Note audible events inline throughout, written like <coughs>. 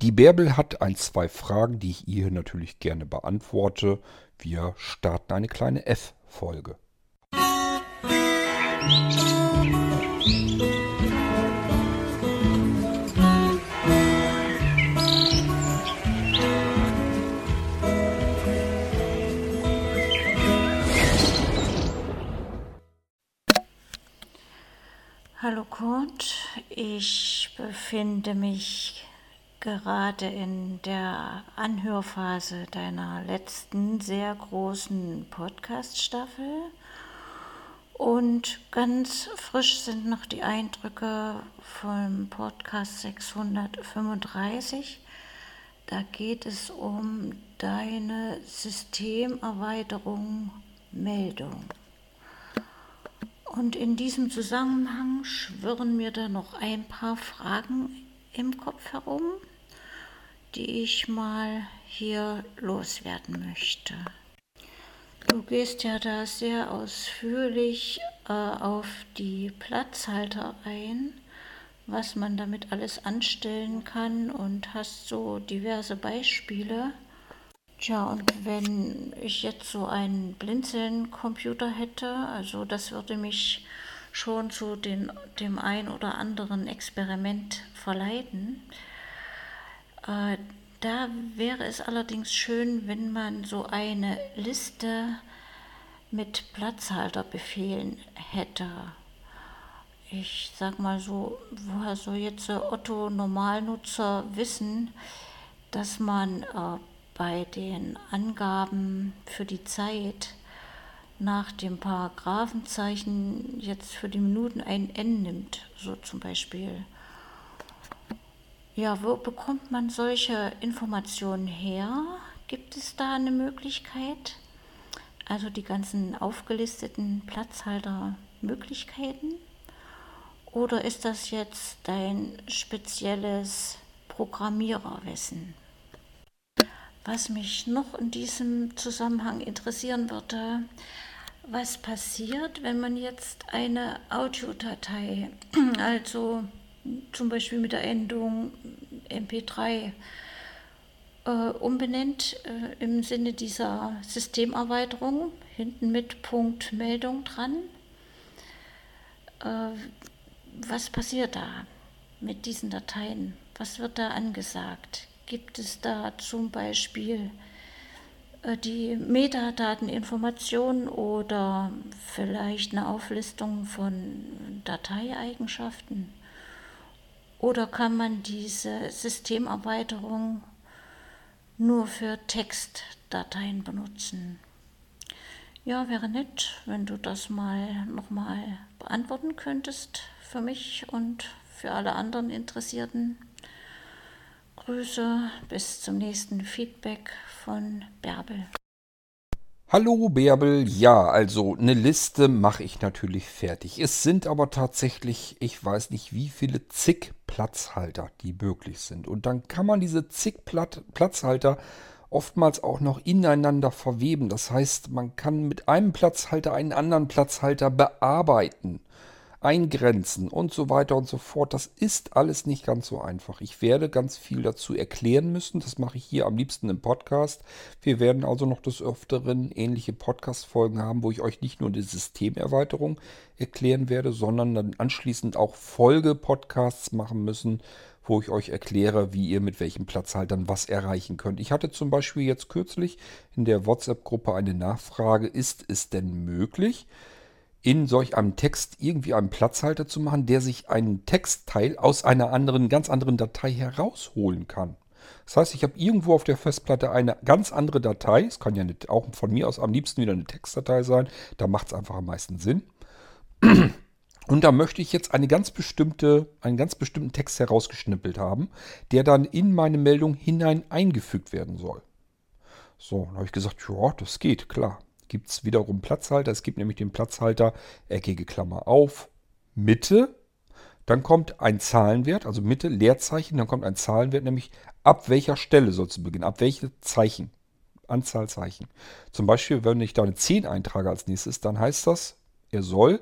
Die Bärbel hat ein, zwei Fragen, die ich ihr natürlich gerne beantworte. Wir starten eine kleine F-Folge. Hallo Kurt, ich befinde mich gerade in der Anhörphase deiner letzten sehr großen Podcast-Staffel und ganz frisch sind noch die Eindrücke vom Podcast 635. Da geht es um deine Systemerweiterung Meldung. Und in diesem Zusammenhang schwirren mir da noch ein paar Fragen im Kopf herum, die ich mal hier loswerden möchte. Du gehst ja da sehr ausführlich äh, auf die Platzhalter ein, was man damit alles anstellen kann und hast so diverse Beispiele. Tja, und wenn ich jetzt so einen Blinzeln-Computer hätte, also das würde mich schon zu den, dem ein oder anderen Experiment verleiten. Äh, da wäre es allerdings schön, wenn man so eine Liste mit Platzhalterbefehlen hätte. Ich sag mal so, woher soll jetzt Otto Normalnutzer wissen, dass man äh, bei den Angaben für die Zeit nach dem Paragraphenzeichen jetzt für die Minuten ein N nimmt, so zum Beispiel. Ja, wo bekommt man solche Informationen her? Gibt es da eine Möglichkeit? Also die ganzen aufgelisteten Platzhaltermöglichkeiten? Oder ist das jetzt dein spezielles Programmiererwissen? Was mich noch in diesem Zusammenhang interessieren würde, was passiert, wenn man jetzt eine Audiodatei, <clears throat> also zum Beispiel mit der Endung MP3, äh, umbenennt äh, im Sinne dieser Systemerweiterung, hinten mit Punkt Meldung dran. Äh, was passiert da mit diesen Dateien? Was wird da angesagt? gibt es da zum Beispiel äh, die Metadateninformation oder vielleicht eine Auflistung von Dateieigenschaften? Oder kann man diese Systemerweiterung nur für Textdateien benutzen? Ja, wäre nett, wenn du das mal nochmal beantworten könntest für mich und für alle anderen Interessierten. Grüße, bis zum nächsten Feedback von Bärbel. Hallo Bärbel, ja, also eine Liste mache ich natürlich fertig. Es sind aber tatsächlich, ich weiß nicht wie viele zig Platzhalter, die möglich sind. Und dann kann man diese zig Platzhalter oftmals auch noch ineinander verweben. Das heißt, man kann mit einem Platzhalter einen anderen Platzhalter bearbeiten eingrenzen und so weiter und so fort. Das ist alles nicht ganz so einfach. Ich werde ganz viel dazu erklären müssen. Das mache ich hier am liebsten im Podcast. Wir werden also noch des Öfteren ähnliche Podcast-Folgen haben, wo ich euch nicht nur die Systemerweiterung erklären werde, sondern dann anschließend auch Folge-Podcasts machen müssen, wo ich euch erkläre, wie ihr mit welchem Platzhaltern was erreichen könnt. Ich hatte zum Beispiel jetzt kürzlich in der WhatsApp-Gruppe eine Nachfrage, ist es denn möglich, in solch einem Text irgendwie einen Platzhalter zu machen, der sich einen Textteil aus einer anderen, ganz anderen Datei herausholen kann. Das heißt, ich habe irgendwo auf der Festplatte eine ganz andere Datei. Es kann ja nicht, auch von mir aus am liebsten wieder eine Textdatei sein. Da macht es einfach am meisten Sinn. <clears throat> Und da möchte ich jetzt eine ganz bestimmte, einen ganz bestimmten Text herausgeschnippelt haben, der dann in meine Meldung hinein eingefügt werden soll. So, dann habe ich gesagt, ja, das geht, klar gibt es wiederum Platzhalter. Es gibt nämlich den Platzhalter eckige Klammer auf, Mitte. Dann kommt ein Zahlenwert, also Mitte, Leerzeichen. Dann kommt ein Zahlenwert, nämlich ab welcher Stelle soll es beginnen, ab welche Zeichen, Anzahl Zeichen. Zum Beispiel, wenn ich da eine 10 eintrage als nächstes, dann heißt das, er soll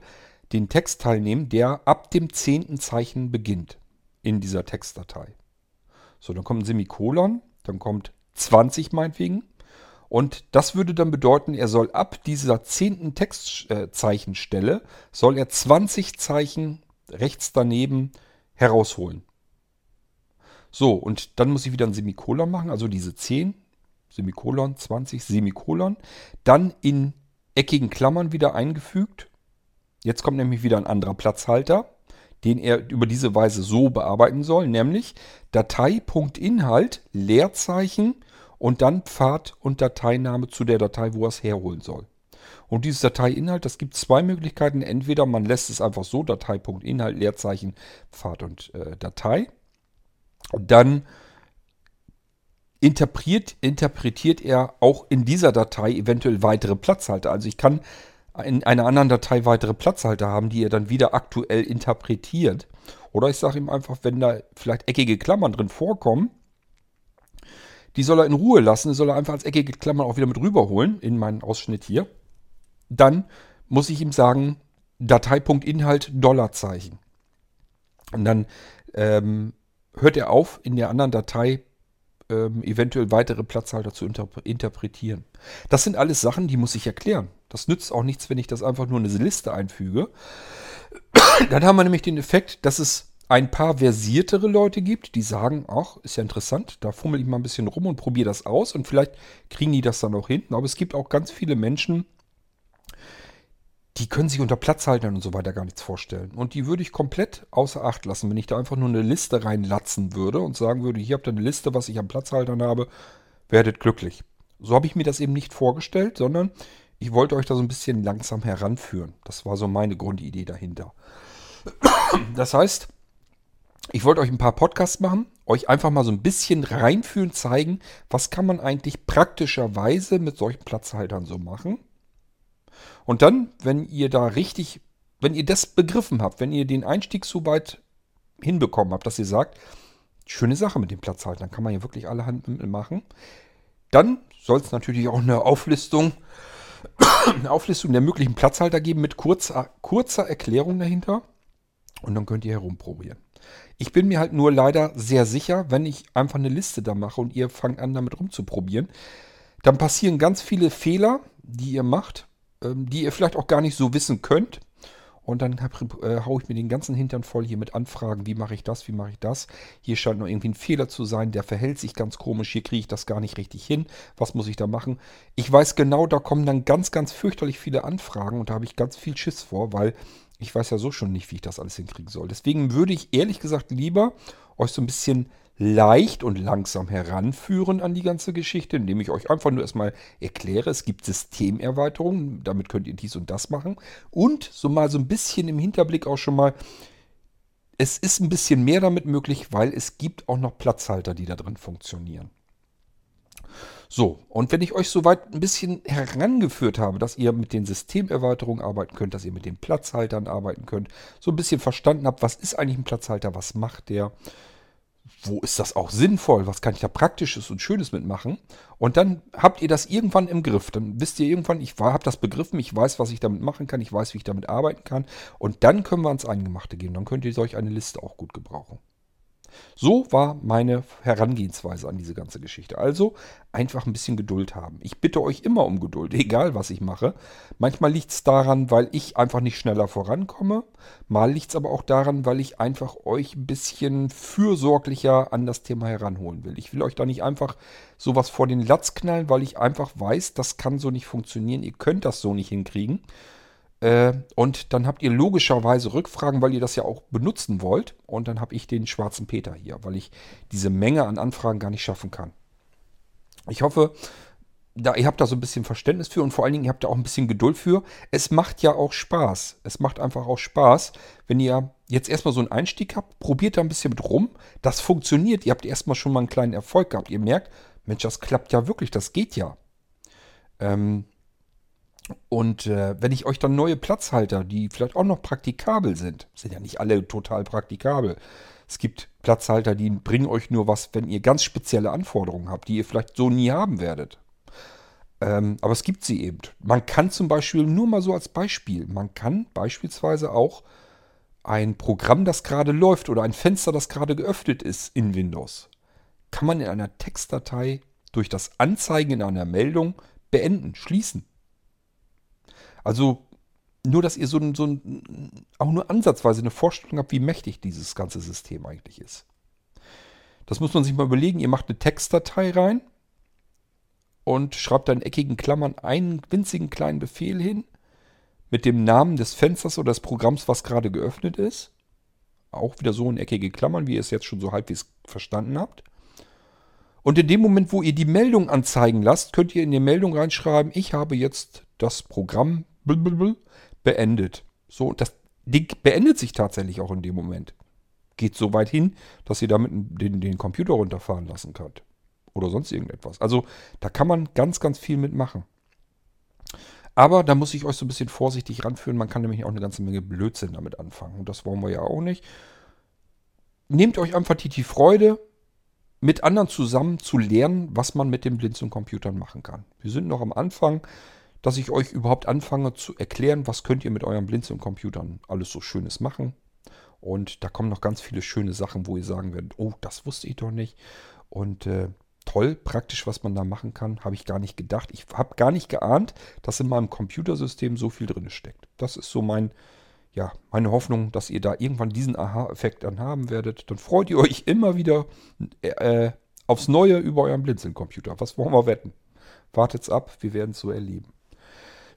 den Textteil nehmen, der ab dem zehnten Zeichen beginnt in dieser Textdatei. So, dann kommt ein Semikolon, dann kommt 20 meinetwegen. Und das würde dann bedeuten, er soll ab dieser zehnten Textzeichenstelle, soll er 20 Zeichen rechts daneben herausholen. So, und dann muss ich wieder ein Semikolon machen, also diese 10, Semikolon, 20, Semikolon. Dann in eckigen Klammern wieder eingefügt. Jetzt kommt nämlich wieder ein anderer Platzhalter, den er über diese Weise so bearbeiten soll, nämlich Datei.inhalt, Leerzeichen und dann Pfad und Dateiname zu der Datei, wo er es herholen soll. Und dieses Dateiinhalt, das gibt zwei Möglichkeiten. Entweder man lässt es einfach so, Datei.inhalt, Leerzeichen, Pfad und äh, Datei. Dann interpretiert, interpretiert er auch in dieser Datei eventuell weitere Platzhalter. Also ich kann in einer anderen Datei weitere Platzhalter haben, die er dann wieder aktuell interpretiert. Oder ich sage ihm einfach, wenn da vielleicht eckige Klammern drin vorkommen, die soll er in Ruhe lassen, soll er einfach als eckige Klammern auch wieder mit rüberholen in meinen Ausschnitt hier. Dann muss ich ihm sagen, Datei.inhalt Dollarzeichen. Und dann ähm, hört er auf, in der anderen Datei ähm, eventuell weitere Platzhalter zu interp interpretieren. Das sind alles Sachen, die muss ich erklären. Das nützt auch nichts, wenn ich das einfach nur in eine Liste einfüge. Dann haben wir nämlich den Effekt, dass es ein paar versiertere Leute gibt, die sagen, ach, ist ja interessant, da fummel ich mal ein bisschen rum und probiere das aus und vielleicht kriegen die das dann auch hinten. Aber es gibt auch ganz viele Menschen, die können sich unter Platzhaltern und so weiter gar nichts vorstellen. Und die würde ich komplett außer Acht lassen, wenn ich da einfach nur eine Liste reinlatzen würde und sagen würde, hier habt ihr eine Liste, was ich an Platzhaltern habe, werdet glücklich. So habe ich mir das eben nicht vorgestellt, sondern ich wollte euch da so ein bisschen langsam heranführen. Das war so meine Grundidee dahinter. Das heißt, ich wollte euch ein paar Podcasts machen, euch einfach mal so ein bisschen reinführen, zeigen, was kann man eigentlich praktischerweise mit solchen Platzhaltern so machen. Und dann, wenn ihr da richtig, wenn ihr das begriffen habt, wenn ihr den Einstieg so weit hinbekommen habt, dass ihr sagt, schöne Sache mit dem Platzhalter, dann kann man ja wirklich alle Hand machen. Dann soll es natürlich auch eine Auflistung, eine Auflistung der möglichen Platzhalter geben mit kurzer, kurzer Erklärung dahinter. Und dann könnt ihr herumprobieren. Ich bin mir halt nur leider sehr sicher, wenn ich einfach eine Liste da mache und ihr fangt an damit rumzuprobieren, dann passieren ganz viele Fehler, die ihr macht, ähm, die ihr vielleicht auch gar nicht so wissen könnt. Und dann äh, haue ich mir den ganzen Hintern voll hier mit Anfragen, wie mache ich das, wie mache ich das. Hier scheint noch irgendwie ein Fehler zu sein, der verhält sich ganz komisch, hier kriege ich das gar nicht richtig hin. Was muss ich da machen? Ich weiß genau, da kommen dann ganz, ganz fürchterlich viele Anfragen und da habe ich ganz viel Schiss vor, weil ich weiß ja so schon nicht, wie ich das alles hinkriegen soll. Deswegen würde ich ehrlich gesagt lieber euch so ein bisschen leicht und langsam heranführen an die ganze Geschichte, indem ich euch einfach nur erstmal erkläre, es gibt Systemerweiterungen, damit könnt ihr dies und das machen. Und so mal so ein bisschen im Hinterblick auch schon mal, es ist ein bisschen mehr damit möglich, weil es gibt auch noch Platzhalter, die da drin funktionieren. So, und wenn ich euch soweit ein bisschen herangeführt habe, dass ihr mit den Systemerweiterungen arbeiten könnt, dass ihr mit den Platzhaltern arbeiten könnt, so ein bisschen verstanden habt, was ist eigentlich ein Platzhalter, was macht der, wo ist das auch sinnvoll? Was kann ich da Praktisches und Schönes mitmachen? Und dann habt ihr das irgendwann im Griff. Dann wisst ihr irgendwann, ich habe das begriffen, ich weiß, was ich damit machen kann, ich weiß, wie ich damit arbeiten kann. Und dann können wir ans Eingemachte gehen. Dann könnt ihr solch eine Liste auch gut gebrauchen. So war meine Herangehensweise an diese ganze Geschichte. Also einfach ein bisschen Geduld haben. Ich bitte euch immer um Geduld, <laughs> egal was ich mache. Manchmal liegt es daran, weil ich einfach nicht schneller vorankomme. Mal liegt es aber auch daran, weil ich einfach euch ein bisschen fürsorglicher an das Thema heranholen will. Ich will euch da nicht einfach sowas vor den Latz knallen, weil ich einfach weiß, das kann so nicht funktionieren. Ihr könnt das so nicht hinkriegen. Äh, und dann habt ihr logischerweise Rückfragen, weil ihr das ja auch benutzen wollt. Und dann habe ich den schwarzen Peter hier, weil ich diese Menge an Anfragen gar nicht schaffen kann. Ich hoffe, da, ihr habt da so ein bisschen Verständnis für und vor allen Dingen, ihr habt da auch ein bisschen Geduld für. Es macht ja auch Spaß. Es macht einfach auch Spaß, wenn ihr jetzt erstmal so einen Einstieg habt, probiert da ein bisschen mit rum. Das funktioniert. Ihr habt erstmal schon mal einen kleinen Erfolg gehabt. Ihr merkt, Mensch, das klappt ja wirklich, das geht ja. Ähm, und äh, wenn ich euch dann neue Platzhalter, die vielleicht auch noch praktikabel sind, sind ja nicht alle total praktikabel. Es gibt Platzhalter, die bringen euch nur was, wenn ihr ganz spezielle Anforderungen habt, die ihr vielleicht so nie haben werdet. Ähm, aber es gibt sie eben. Man kann zum Beispiel, nur mal so als Beispiel, man kann beispielsweise auch ein Programm, das gerade läuft oder ein Fenster, das gerade geöffnet ist in Windows, kann man in einer Textdatei durch das Anzeigen in einer Meldung beenden, schließen. Also nur, dass ihr so, ein, so auch nur ansatzweise eine Vorstellung habt, wie mächtig dieses ganze System eigentlich ist. Das muss man sich mal überlegen. Ihr macht eine Textdatei rein und schreibt da in eckigen Klammern einen winzigen kleinen Befehl hin mit dem Namen des Fensters oder des Programms, was gerade geöffnet ist. Auch wieder so in eckige Klammern, wie ihr es jetzt schon so halbwegs verstanden habt. Und in dem Moment, wo ihr die Meldung anzeigen lasst, könnt ihr in die Meldung reinschreiben, ich habe jetzt das Programm beendet. So, das Ding beendet sich tatsächlich auch in dem Moment. Geht so weit hin, dass ihr damit den, den Computer runterfahren lassen könnt. Oder sonst irgendetwas. Also da kann man ganz, ganz viel mitmachen. Aber da muss ich euch so ein bisschen vorsichtig ranführen. Man kann nämlich auch eine ganze Menge Blödsinn damit anfangen. Und das wollen wir ja auch nicht. Nehmt euch einfach die, die Freude, mit anderen zusammen zu lernen, was man mit den Blinzeln-Computern machen kann. Wir sind noch am Anfang, dass ich euch überhaupt anfange zu erklären, was könnt ihr mit euren Blinzeln-Computern alles so Schönes machen. Und da kommen noch ganz viele schöne Sachen, wo ihr sagen werdet, oh, das wusste ich doch nicht. Und äh, toll, praktisch, was man da machen kann, habe ich gar nicht gedacht. Ich habe gar nicht geahnt, dass in meinem Computersystem so viel drin steckt. Das ist so mein, ja, meine Hoffnung, dass ihr da irgendwann diesen Aha-Effekt dann haben werdet. Dann freut ihr euch immer wieder äh, aufs Neue über euren Blinzeln-Computer. Was wollen wir wetten? Wartet's ab, wir werden es so erleben.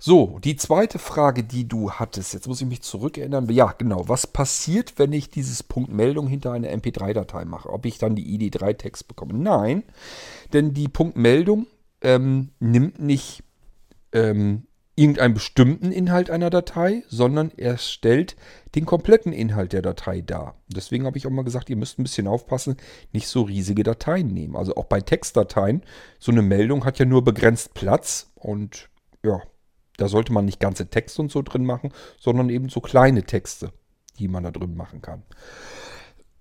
So, die zweite Frage, die du hattest, jetzt muss ich mich zurückerinnern. Ja, genau. Was passiert, wenn ich dieses Punkt Meldung hinter eine MP3-Datei mache? Ob ich dann die ID3-Text bekomme? Nein, denn die Punkt Meldung ähm, nimmt nicht ähm, irgendeinen bestimmten Inhalt einer Datei, sondern er stellt den kompletten Inhalt der Datei dar. Deswegen habe ich auch mal gesagt, ihr müsst ein bisschen aufpassen, nicht so riesige Dateien nehmen. Also auch bei Textdateien, so eine Meldung hat ja nur begrenzt Platz und ja, da sollte man nicht ganze Texte und so drin machen, sondern eben so kleine Texte, die man da drin machen kann.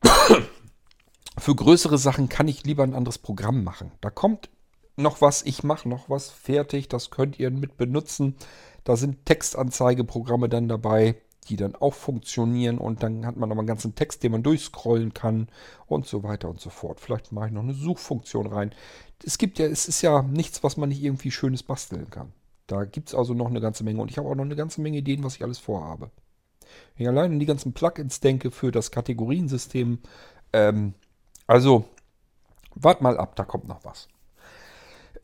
<coughs> Für größere Sachen kann ich lieber ein anderes Programm machen. Da kommt noch was, ich mache noch was fertig, das könnt ihr mit benutzen. Da sind Textanzeigeprogramme dann dabei, die dann auch funktionieren und dann hat man mal einen ganzen Text, den man durchscrollen kann und so weiter und so fort. Vielleicht mache ich noch eine Suchfunktion rein. Es gibt ja, es ist ja nichts, was man nicht irgendwie schönes basteln kann. Da gibt es also noch eine ganze Menge und ich habe auch noch eine ganze Menge Ideen, was ich alles vorhabe. Wenn ich allein an die ganzen Plugins denke für das Kategoriensystem, ähm, also wart mal ab, da kommt noch was.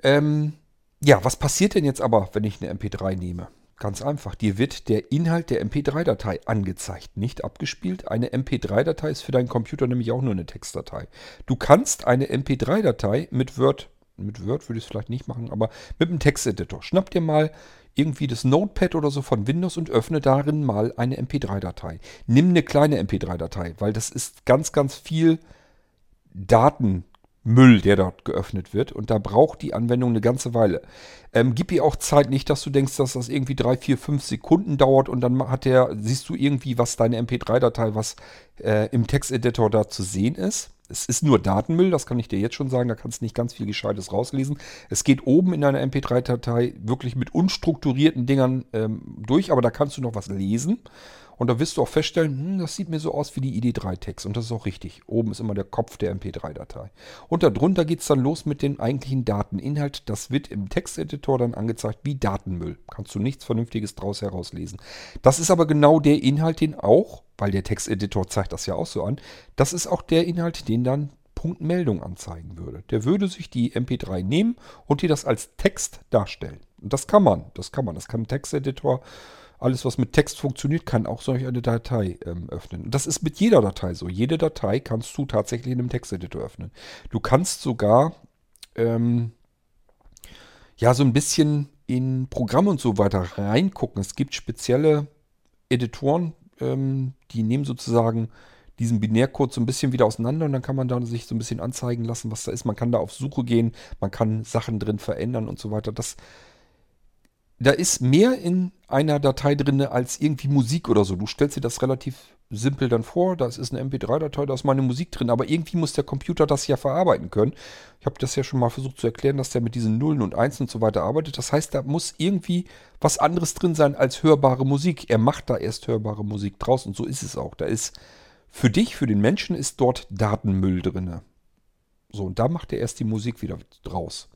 Ähm, ja, was passiert denn jetzt aber, wenn ich eine MP3 nehme? Ganz einfach, dir wird der Inhalt der MP3-Datei angezeigt, nicht abgespielt. Eine MP3-Datei ist für deinen Computer nämlich auch nur eine Textdatei. Du kannst eine MP3-Datei mit Word mit Word würde ich es vielleicht nicht machen, aber mit einem Texteditor. Schnapp dir mal irgendwie das Notepad oder so von Windows und öffne darin mal eine MP3-Datei. Nimm eine kleine MP3-Datei, weil das ist ganz, ganz viel Datenmüll, der dort geöffnet wird. Und da braucht die Anwendung eine ganze Weile. Ähm, gib ihr auch Zeit, nicht, dass du denkst, dass das irgendwie drei, vier, fünf Sekunden dauert und dann hat der, siehst du irgendwie, was deine MP3-Datei, was äh, im Texteditor da zu sehen ist. Es ist nur Datenmüll, das kann ich dir jetzt schon sagen, da kannst du nicht ganz viel Gescheites rauslesen. Es geht oben in einer MP3-Datei wirklich mit unstrukturierten Dingern ähm, durch, aber da kannst du noch was lesen. Und da wirst du auch feststellen, hm, das sieht mir so aus wie die ID3-Text. Und das ist auch richtig. Oben ist immer der Kopf der MP3-Datei. Und darunter geht es dann los mit dem eigentlichen Dateninhalt. Das wird im Texteditor dann angezeigt wie Datenmüll. Kannst du nichts Vernünftiges draus herauslesen. Das ist aber genau der Inhalt, den auch, weil der Texteditor zeigt das ja auch so an, das ist auch der Inhalt, den dann Punkt Meldung anzeigen würde. Der würde sich die MP3 nehmen und dir das als Text darstellen. Und das kann man. Das kann man. Das kann ein Texteditor alles, was mit Text funktioniert, kann auch solch eine Datei ähm, öffnen. Und das ist mit jeder Datei so. Jede Datei kannst du tatsächlich in einem Texteditor öffnen. Du kannst sogar ähm, ja so ein bisschen in Programme und so weiter reingucken. Es gibt spezielle Editoren, ähm, die nehmen sozusagen diesen Binärcode so ein bisschen wieder auseinander und dann kann man da sich so ein bisschen anzeigen lassen, was da ist. Man kann da auf Suche gehen, man kann Sachen drin verändern und so weiter. Das da ist mehr in einer Datei drin als irgendwie Musik oder so. Du stellst dir das relativ simpel dann vor. Das ist eine MP3-Datei, da ist meine Musik drin. Aber irgendwie muss der Computer das ja verarbeiten können. Ich habe das ja schon mal versucht zu erklären, dass der mit diesen Nullen und Einsen und so weiter arbeitet. Das heißt, da muss irgendwie was anderes drin sein als hörbare Musik. Er macht da erst hörbare Musik draus und so ist es auch. Da ist für dich, für den Menschen, ist dort Datenmüll drin. So, und da macht er erst die Musik wieder draus.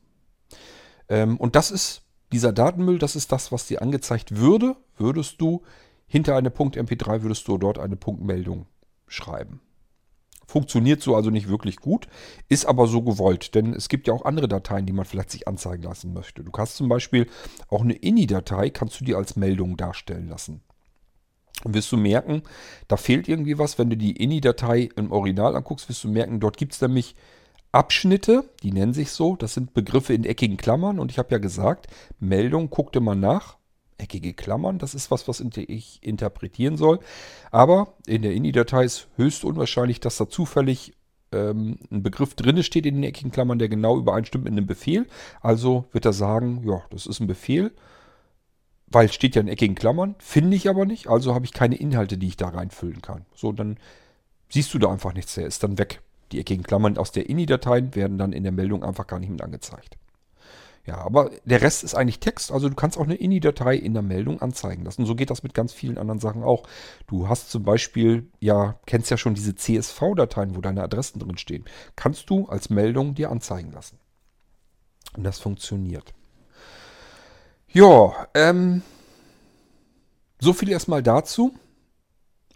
Ähm, und das ist, dieser Datenmüll, das ist das, was dir angezeigt würde, würdest du hinter eine .mp3 würdest du dort eine Punktmeldung schreiben. Funktioniert so also nicht wirklich gut, ist aber so gewollt, denn es gibt ja auch andere Dateien, die man vielleicht sich anzeigen lassen möchte. Du kannst zum Beispiel auch eine INI-Datei, kannst du dir als Meldung darstellen lassen. Und wirst du merken, da fehlt irgendwie was. Wenn du die INI-Datei im Original anguckst, wirst du merken, dort gibt es nämlich Abschnitte, die nennen sich so. Das sind Begriffe in eckigen Klammern. Und ich habe ja gesagt, Meldung, guck dir mal nach eckige Klammern. Das ist was, was ich interpretieren soll. Aber in der INI-Datei ist höchst unwahrscheinlich, dass da zufällig ähm, ein Begriff drin steht in den eckigen Klammern, der genau übereinstimmt mit einem Befehl. Also wird er sagen, ja, das ist ein Befehl, weil es steht ja in eckigen Klammern, finde ich aber nicht, also habe ich keine Inhalte, die ich da reinfüllen kann. So, dann siehst du da einfach nichts, der ist dann weg. Die eckigen Klammern aus der INI-Dateien werden dann in der Meldung einfach gar nicht mit angezeigt. Ja, aber der Rest ist eigentlich Text. Also du kannst auch eine INI-Datei in der Meldung anzeigen lassen. So geht das mit ganz vielen anderen Sachen auch. Du hast zum Beispiel, ja, kennst ja schon diese CSV-Dateien, wo deine Adressen drin stehen. Kannst du als Meldung dir anzeigen lassen. Und das funktioniert. Ja, ähm, so viel erstmal dazu.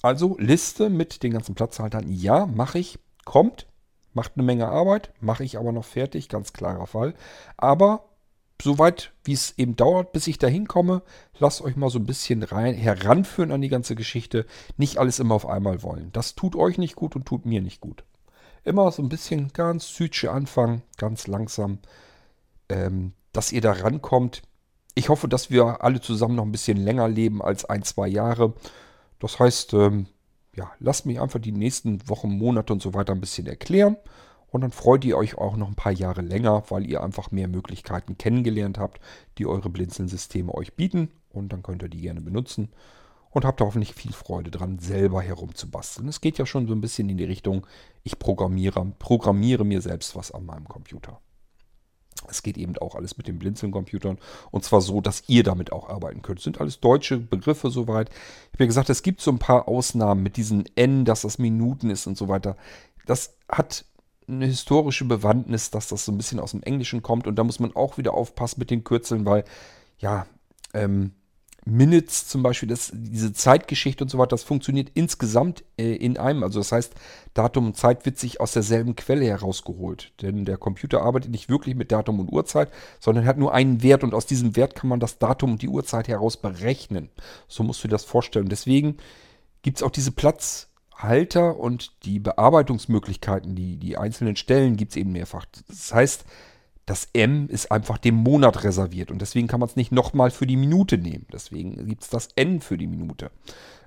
Also Liste mit den ganzen Platzhaltern. Ja, mache ich. Kommt. Macht eine Menge Arbeit. Mache ich aber noch fertig. Ganz klarer Fall. Aber soweit, wie es eben dauert, bis ich da hinkomme. Lasst euch mal so ein bisschen rein, heranführen an die ganze Geschichte. Nicht alles immer auf einmal wollen. Das tut euch nicht gut und tut mir nicht gut. Immer so ein bisschen ganz südsche anfangen, ganz langsam, ähm, dass ihr da rankommt. Ich hoffe, dass wir alle zusammen noch ein bisschen länger leben als ein, zwei Jahre. Das heißt, ähm, ja, lasst mich einfach die nächsten Wochen, Monate und so weiter ein bisschen erklären. Und dann freut ihr euch auch noch ein paar Jahre länger, weil ihr einfach mehr Möglichkeiten kennengelernt habt, die eure Blinzeln-Systeme euch bieten. Und dann könnt ihr die gerne benutzen. Und habt hoffentlich viel Freude dran, selber herumzubasteln. Es geht ja schon so ein bisschen in die Richtung, ich programmiere, programmiere mir selbst was an meinem Computer. Es geht eben auch alles mit den Blinzeln-Computern. Und zwar so, dass ihr damit auch arbeiten könnt. Das sind alles deutsche Begriffe soweit. Ich habe ja gesagt, es gibt so ein paar Ausnahmen mit diesen N, dass das Minuten ist und so weiter. Das hat eine historische Bewandtnis, dass das so ein bisschen aus dem Englischen kommt. Und da muss man auch wieder aufpassen mit den Kürzeln, weil, ja, ähm, Minutes zum Beispiel, das, diese Zeitgeschichte und so weiter, das funktioniert insgesamt äh, in einem. Also das heißt, Datum und Zeit wird sich aus derselben Quelle herausgeholt. Denn der Computer arbeitet nicht wirklich mit Datum und Uhrzeit, sondern hat nur einen Wert und aus diesem Wert kann man das Datum und die Uhrzeit heraus berechnen. So musst du dir das vorstellen. Deswegen gibt es auch diese Platz. Halter und die Bearbeitungsmöglichkeiten, die, die einzelnen Stellen gibt es eben mehrfach. Das heißt, das M ist einfach dem Monat reserviert und deswegen kann man es nicht nochmal für die Minute nehmen. Deswegen gibt es das N für die Minute.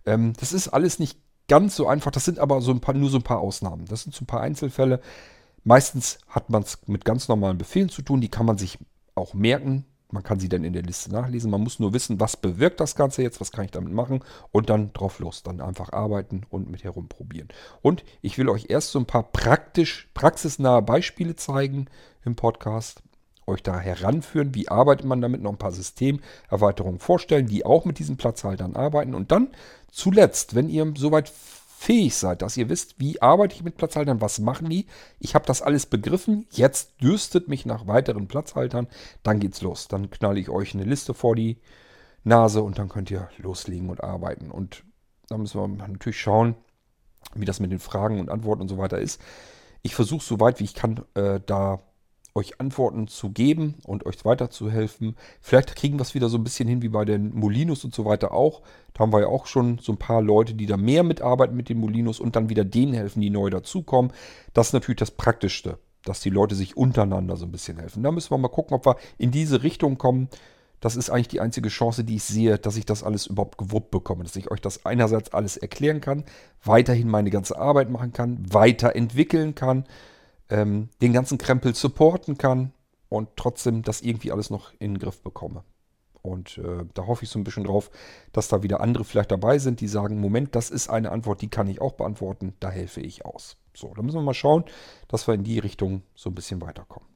Ähm, das ist alles nicht ganz so einfach. Das sind aber so ein paar, nur so ein paar Ausnahmen. Das sind so ein paar Einzelfälle. Meistens hat man es mit ganz normalen Befehlen zu tun. Die kann man sich auch merken. Man kann sie dann in der Liste nachlesen. Man muss nur wissen, was bewirkt das Ganze jetzt, was kann ich damit machen und dann drauf los. Dann einfach arbeiten und mit herumprobieren. Und ich will euch erst so ein paar praktisch, praxisnahe Beispiele zeigen im Podcast. Euch da heranführen, wie arbeitet man damit, noch ein paar Systemerweiterungen vorstellen, die auch mit diesen Platzhaltern arbeiten. Und dann zuletzt, wenn ihr soweit fähig seid, dass ihr wisst, wie arbeite ich mit Platzhaltern, was machen die. Ich habe das alles begriffen, jetzt dürstet mich nach weiteren Platzhaltern, dann geht's los. Dann knalle ich euch eine Liste vor die Nase und dann könnt ihr loslegen und arbeiten. Und da müssen wir natürlich schauen, wie das mit den Fragen und Antworten und so weiter ist. Ich versuche so weit wie ich kann, äh, da euch Antworten zu geben und euch weiterzuhelfen. Vielleicht kriegen wir es wieder so ein bisschen hin wie bei den Molinos und so weiter auch. Da haben wir ja auch schon so ein paar Leute, die da mehr mitarbeiten mit den Molinos und dann wieder denen helfen, die neu dazukommen. Das ist natürlich das Praktischste, dass die Leute sich untereinander so ein bisschen helfen. Da müssen wir mal gucken, ob wir in diese Richtung kommen. Das ist eigentlich die einzige Chance, die ich sehe, dass ich das alles überhaupt gewuppt bekomme. Dass ich euch das einerseits alles erklären kann, weiterhin meine ganze Arbeit machen kann, weiterentwickeln kann ähm, den ganzen Krempel supporten kann und trotzdem das irgendwie alles noch in den Griff bekomme. Und äh, da hoffe ich so ein bisschen drauf, dass da wieder andere vielleicht dabei sind, die sagen, Moment, das ist eine Antwort, die kann ich auch beantworten, da helfe ich aus. So, da müssen wir mal schauen, dass wir in die Richtung so ein bisschen weiterkommen.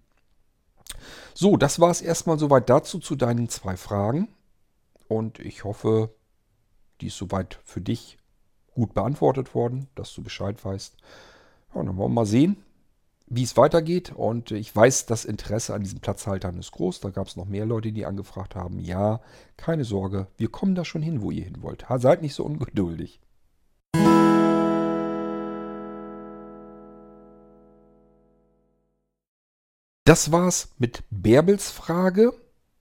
So, das war es erstmal soweit dazu zu deinen zwei Fragen. Und ich hoffe, die ist soweit für dich gut beantwortet worden, dass du Bescheid weißt. Ja, dann wollen wir mal sehen, wie es weitergeht. Und ich weiß, das Interesse an diesen Platzhaltern ist groß. Da gab es noch mehr Leute, die angefragt haben. Ja, keine Sorge, wir kommen da schon hin, wo ihr hin wollt. Seid nicht so ungeduldig. Das war's mit Bärbels Frage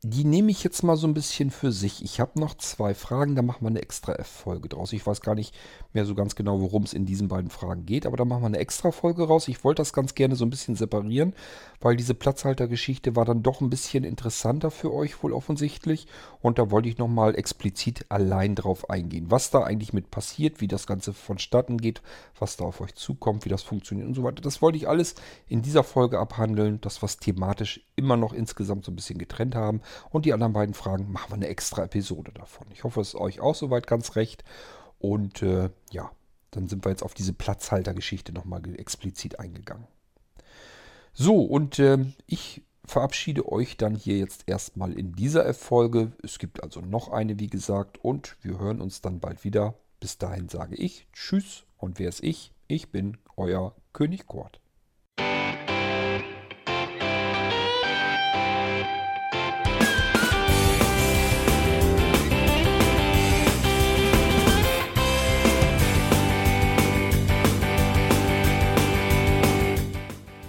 die nehme ich jetzt mal so ein bisschen für sich. Ich habe noch zwei Fragen, da machen wir eine extra F-Folge draus. Ich weiß gar nicht mehr so ganz genau, worum es in diesen beiden Fragen geht, aber da machen wir eine extra Folge raus. Ich wollte das ganz gerne so ein bisschen separieren, weil diese Platzhaltergeschichte war dann doch ein bisschen interessanter für euch wohl offensichtlich. Und da wollte ich nochmal explizit allein drauf eingehen, was da eigentlich mit passiert, wie das Ganze vonstatten geht, was da auf euch zukommt, wie das funktioniert und so weiter. Das wollte ich alles in dieser Folge abhandeln, das was thematisch immer noch insgesamt so ein bisschen getrennt haben. Und die anderen beiden Fragen machen wir eine extra Episode davon. Ich hoffe, es ist euch auch soweit ganz recht. Und äh, ja, dann sind wir jetzt auf diese Platzhaltergeschichte nochmal explizit eingegangen. So, und äh, ich verabschiede euch dann hier jetzt erstmal in dieser Erfolge. Es gibt also noch eine, wie gesagt, und wir hören uns dann bald wieder. Bis dahin sage ich Tschüss und wer ist ich? Ich bin euer König Kort.